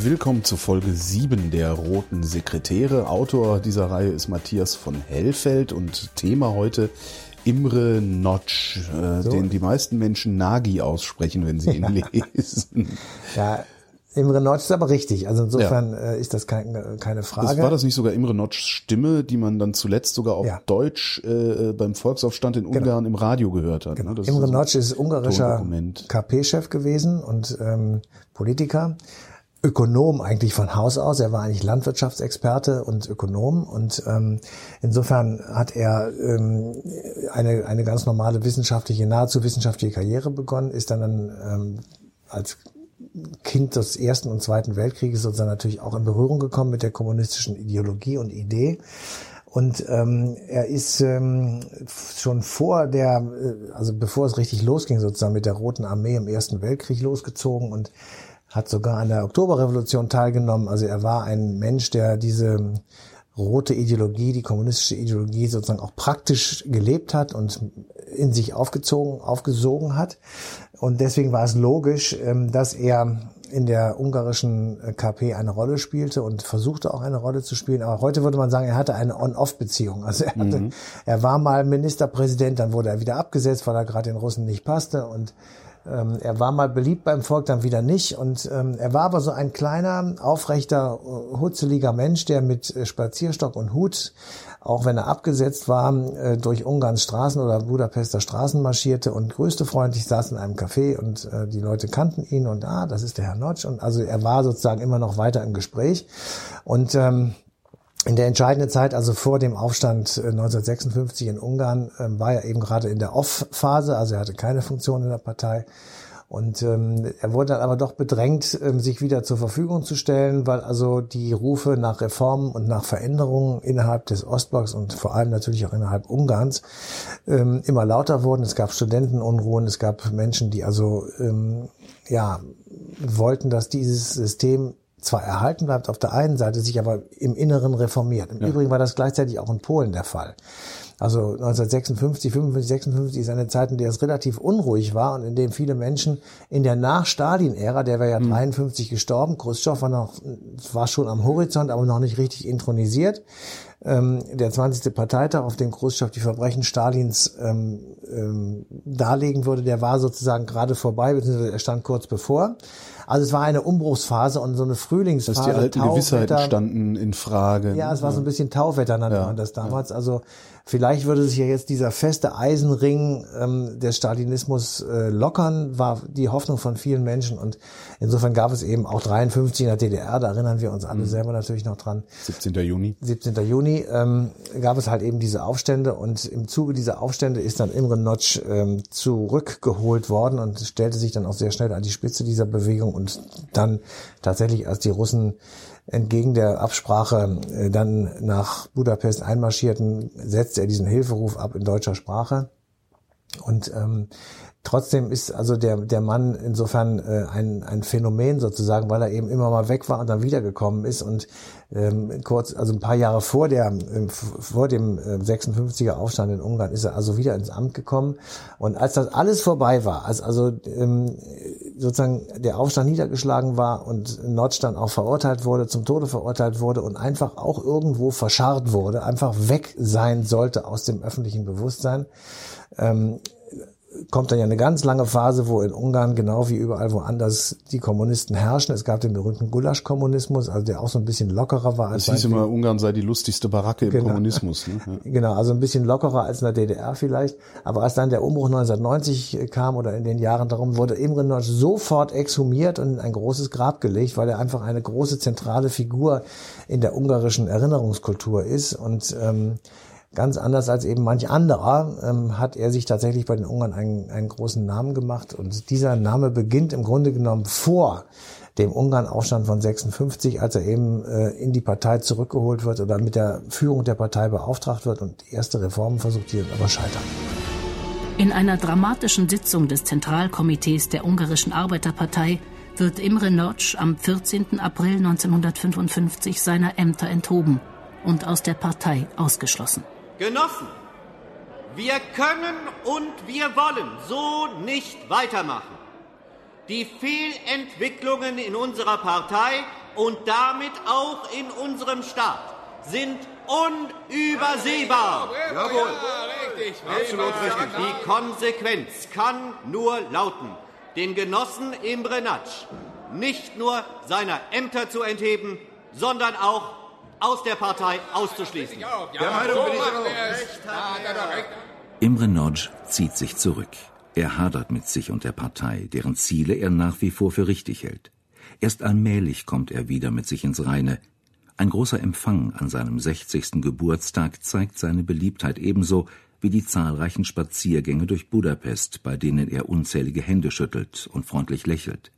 Willkommen zu Folge 7 der Roten Sekretäre. Autor dieser Reihe ist Matthias von Hellfeld und Thema heute Imre Notch, äh, so. den die meisten Menschen Nagi aussprechen, wenn sie ihn lesen. Ja, Imre Notch ist aber richtig. Also insofern ja. Äh, ist das kein, keine Frage. Das war das nicht sogar Imre Notchs Stimme, die man dann zuletzt sogar auf ja. Deutsch äh, beim Volksaufstand in genau. Ungarn genau. im Radio gehört hat. Genau. Ne? Imre Notch ist ungarischer KP-Chef gewesen und ähm, Politiker. Ökonom eigentlich von Haus aus. Er war eigentlich Landwirtschaftsexperte und Ökonom und ähm, insofern hat er ähm, eine, eine ganz normale wissenschaftliche, nahezu wissenschaftliche Karriere begonnen, ist dann ähm, als Kind des Ersten und Zweiten Weltkrieges sozusagen natürlich auch in Berührung gekommen mit der kommunistischen Ideologie und Idee. Und ähm, er ist ähm, schon vor der, äh, also bevor es richtig losging, sozusagen mit der Roten Armee im Ersten Weltkrieg losgezogen und hat sogar an der Oktoberrevolution teilgenommen. Also er war ein Mensch, der diese rote Ideologie, die kommunistische Ideologie sozusagen auch praktisch gelebt hat und in sich aufgezogen, aufgesogen hat. Und deswegen war es logisch, ähm, dass er in der ungarischen äh, KP eine Rolle spielte und versuchte auch eine Rolle zu spielen. Aber heute würde man sagen, er hatte eine On-Off-Beziehung. Also er, hatte, mhm. er war mal Ministerpräsident, dann wurde er wieder abgesetzt, weil er gerade den Russen nicht passte und ähm, er war mal beliebt beim Volk, dann wieder nicht. Und ähm, er war aber so ein kleiner, aufrechter, äh, hutzeliger Mensch, der mit äh, Spazierstock und Hut, auch wenn er abgesetzt war, äh, durch Ungarns Straßen oder Budapester Straßen marschierte und größte freundlich saß in einem Café und äh, die Leute kannten ihn und ah, das ist der Herr Notch. Und also er war sozusagen immer noch weiter im Gespräch. Und ähm, in der entscheidenden Zeit, also vor dem Aufstand 1956 äh, in Ungarn, ähm, war er eben gerade in der Off-Phase, also er hatte keine Funktion in der Partei. Und ähm, er wurde dann aber doch bedrängt, ähm, sich wieder zur Verfügung zu stellen, weil also die Rufe nach Reformen und nach Veränderungen innerhalb des Ostblocks und vor allem natürlich auch innerhalb Ungarns ähm, immer lauter wurden. Es gab Studentenunruhen, es gab Menschen, die also ähm, ja wollten, dass dieses System zwar erhalten bleibt auf der einen Seite, sich aber im Inneren reformiert. Im ja. Übrigen war das gleichzeitig auch in Polen der Fall. Also 1956, 55, 56 ist eine Zeit, in der es relativ unruhig war und in dem viele Menschen in der Nach-Stalin-Ära, der war ja mhm. 53 gestorben, Khrushchev war noch, war schon am Horizont, aber noch nicht richtig intronisiert. Ähm, der 20. Parteitag, auf dem Khrushchev die Verbrechen Stalins ähm, ähm, darlegen würde, der war sozusagen gerade vorbei, beziehungsweise er stand kurz bevor. Also es war eine Umbruchsphase und so eine Frühlingsphase. Dass die alten Tauwetter. Gewissheiten standen in Frage. Ja, es war so ein bisschen Tauwetter nannte ja. man das damals. Also Vielleicht würde sich ja jetzt dieser feste Eisenring ähm, des Stalinismus äh, lockern, war die Hoffnung von vielen Menschen. Und insofern gab es eben auch 53 in der DDR, da erinnern wir uns alle mhm. selber natürlich noch dran. 17. Juni. 17. Juni ähm, gab es halt eben diese Aufstände und im Zuge dieser Aufstände ist dann Imre Notch ähm, zurückgeholt worden und stellte sich dann auch sehr schnell an die Spitze dieser Bewegung und dann tatsächlich, als die Russen entgegen der Absprache äh, dann nach Budapest einmarschierten, setzte er diesen Hilferuf ab in deutscher Sprache. Und ähm, trotzdem ist also der, der Mann insofern äh, ein, ein Phänomen sozusagen, weil er eben immer mal weg war und dann wiedergekommen ist und ähm, kurz, also ein paar Jahre vor der, äh, vor dem äh, 56er Aufstand in Ungarn ist er also wieder ins Amt gekommen. Und als das alles vorbei war, als also ähm, sozusagen der Aufstand niedergeschlagen war und Nordstand auch verurteilt wurde, zum Tode verurteilt wurde und einfach auch irgendwo verscharrt wurde, einfach weg sein sollte aus dem öffentlichen Bewusstsein, ähm, kommt dann ja eine ganz lange Phase, wo in Ungarn genau wie überall woanders die Kommunisten herrschen. Es gab den berühmten Gulasch-Kommunismus, also der auch so ein bisschen lockerer war. Als es hieß immer, Ungarn sei die lustigste Baracke genau. im Kommunismus. Ne? Ja. Genau, also ein bisschen lockerer als in der DDR vielleicht. Aber als dann der Umbruch 1990 kam oder in den Jahren darum, wurde Imre Notch sofort exhumiert und in ein großes Grab gelegt, weil er einfach eine große zentrale Figur in der ungarischen Erinnerungskultur ist und ähm, Ganz anders als eben manch anderer ähm, hat er sich tatsächlich bei den Ungarn einen, einen großen Namen gemacht. Und dieser Name beginnt im Grunde genommen vor dem Ungarn-Aufstand von 56, als er eben äh, in die Partei zurückgeholt wird oder mit der Führung der Partei beauftragt wird und erste Reformen versucht, die aber scheitern. In einer dramatischen Sitzung des Zentralkomitees der ungarischen Arbeiterpartei wird Imre Notch am 14. April 1955 seiner Ämter enthoben und aus der Partei ausgeschlossen. Genossen, wir können und wir wollen so nicht weitermachen. Die Fehlentwicklungen in unserer Partei und damit auch in unserem Staat sind unübersehbar. Jawohl. richtig, Absolut richtig. Die Konsequenz kann nur lauten, den Genossen Imre Natsch nicht nur seiner Ämter zu entheben, sondern auch aus der Partei auszuschließen. Der Meinung bin ich auch. Imre Nodge zieht sich zurück. Er hadert mit sich und der Partei, deren Ziele er nach wie vor für richtig hält. Erst allmählich kommt er wieder mit sich ins Reine. Ein großer Empfang an seinem 60. Geburtstag zeigt seine Beliebtheit ebenso wie die zahlreichen Spaziergänge durch Budapest, bei denen er unzählige Hände schüttelt und freundlich lächelt.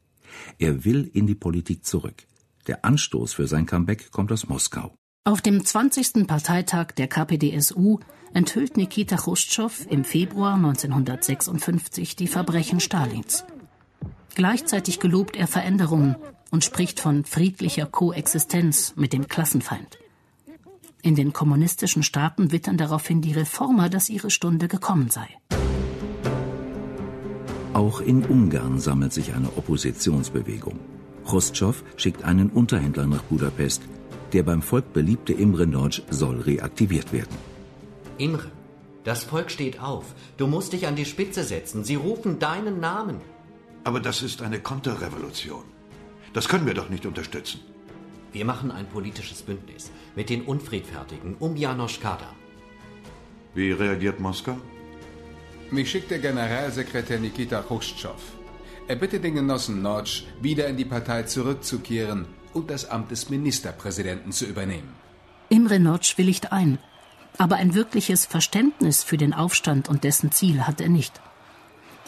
Er will in die Politik zurück. Der Anstoß für sein Comeback kommt aus Moskau. Auf dem 20. Parteitag der KPDSU enthüllt Nikita Chruschtschow im Februar 1956 die Verbrechen Stalins. Gleichzeitig gelobt er Veränderungen und spricht von friedlicher Koexistenz mit dem Klassenfeind. In den kommunistischen Staaten wittern daraufhin die Reformer, dass ihre Stunde gekommen sei. Auch in Ungarn sammelt sich eine Oppositionsbewegung. Chrustschow schickt einen Unterhändler nach Budapest. Der beim Volk beliebte Imre Nagy soll reaktiviert werden. Imre, das Volk steht auf. Du musst dich an die Spitze setzen. Sie rufen deinen Namen. Aber das ist eine Konterrevolution. Das können wir doch nicht unterstützen. Wir machen ein politisches Bündnis mit den Unfriedfertigen um Janosch Kader. Wie reagiert Moskau? Mich schickt der Generalsekretär Nikita Khrushchev. Er bittet den Genossen Notch, wieder in die Partei zurückzukehren und das Amt des Ministerpräsidenten zu übernehmen. Imre Notch willigt ein, aber ein wirkliches Verständnis für den Aufstand und dessen Ziel hat er nicht.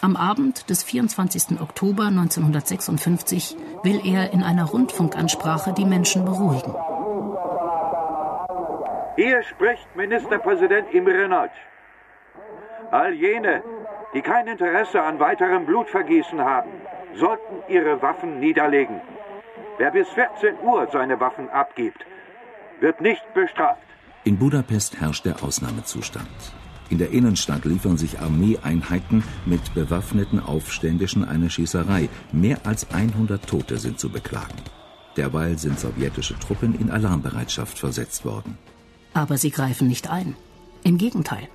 Am Abend des 24. Oktober 1956 will er in einer Rundfunkansprache die Menschen beruhigen. Hier spricht Ministerpräsident Imre Nagy. All jene, die kein Interesse an weiterem Blutvergießen haben, sollten ihre Waffen niederlegen. Wer bis 14 Uhr seine Waffen abgibt, wird nicht bestraft. In Budapest herrscht der Ausnahmezustand. In der Innenstadt liefern sich Armeeeinheiten mit bewaffneten Aufständischen eine Schießerei. Mehr als 100 Tote sind zu beklagen. Derweil sind sowjetische Truppen in Alarmbereitschaft versetzt worden. Aber sie greifen nicht ein. Im Gegenteil.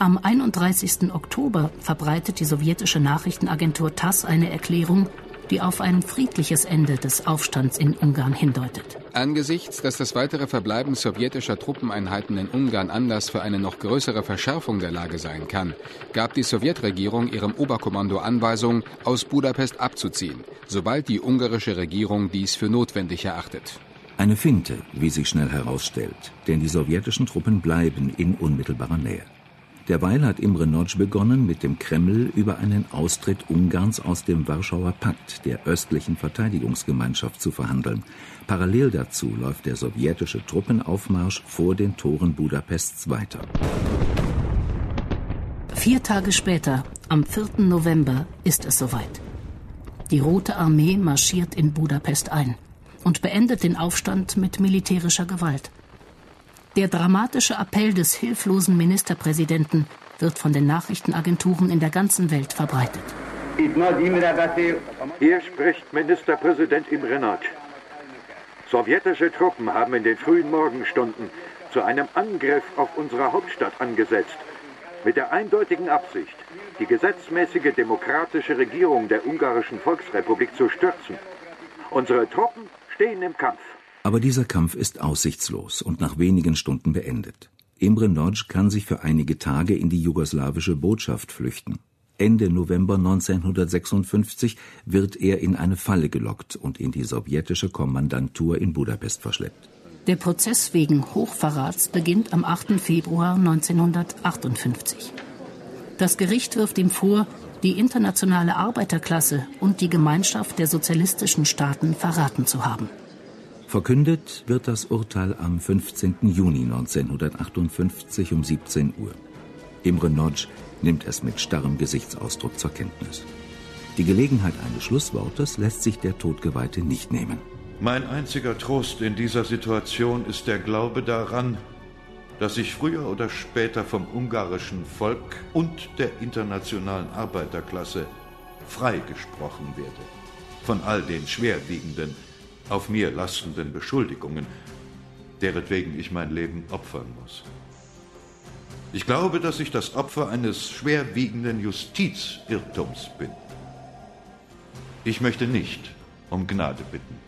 Am 31. Oktober verbreitet die sowjetische Nachrichtenagentur TASS eine Erklärung, die auf ein friedliches Ende des Aufstands in Ungarn hindeutet. Angesichts, dass das weitere Verbleiben sowjetischer Truppeneinheiten in Ungarn Anlass für eine noch größere Verschärfung der Lage sein kann, gab die Sowjetregierung ihrem Oberkommando Anweisung, aus Budapest abzuziehen, sobald die ungarische Regierung dies für notwendig erachtet. Eine Finte, wie sich schnell herausstellt, denn die sowjetischen Truppen bleiben in unmittelbarer Nähe. Derweil hat Imre Nagy begonnen, mit dem Kreml über einen Austritt Ungarns aus dem Warschauer Pakt, der östlichen Verteidigungsgemeinschaft, zu verhandeln. Parallel dazu läuft der sowjetische Truppenaufmarsch vor den Toren Budapests weiter. Vier Tage später, am 4. November, ist es soweit. Die Rote Armee marschiert in Budapest ein und beendet den Aufstand mit militärischer Gewalt. Der dramatische Appell des hilflosen Ministerpräsidenten wird von den Nachrichtenagenturen in der ganzen Welt verbreitet. Hier spricht Ministerpräsident Imre Nagy. Sowjetische Truppen haben in den frühen Morgenstunden zu einem Angriff auf unsere Hauptstadt angesetzt, mit der eindeutigen Absicht, die gesetzmäßige demokratische Regierung der Ungarischen Volksrepublik zu stürzen. Unsere Truppen stehen im Kampf. Aber dieser Kampf ist aussichtslos und nach wenigen Stunden beendet. Imre Nagy kann sich für einige Tage in die jugoslawische Botschaft flüchten. Ende November 1956 wird er in eine Falle gelockt und in die sowjetische Kommandantur in Budapest verschleppt. Der Prozess wegen Hochverrats beginnt am 8. Februar 1958. Das Gericht wirft ihm vor, die internationale Arbeiterklasse und die Gemeinschaft der sozialistischen Staaten verraten zu haben. Verkündet wird das Urteil am 15. Juni 1958 um 17 Uhr. Imre Nodge nimmt es mit starrem Gesichtsausdruck zur Kenntnis. Die Gelegenheit eines Schlusswortes lässt sich der Todgeweihte nicht nehmen. Mein einziger Trost in dieser Situation ist der Glaube daran, dass ich früher oder später vom ungarischen Volk und der internationalen Arbeiterklasse freigesprochen werde. Von all den schwerwiegenden auf mir lastenden Beschuldigungen, deretwegen ich mein Leben opfern muss. Ich glaube, dass ich das Opfer eines schwerwiegenden Justizirrtums bin. Ich möchte nicht um Gnade bitten.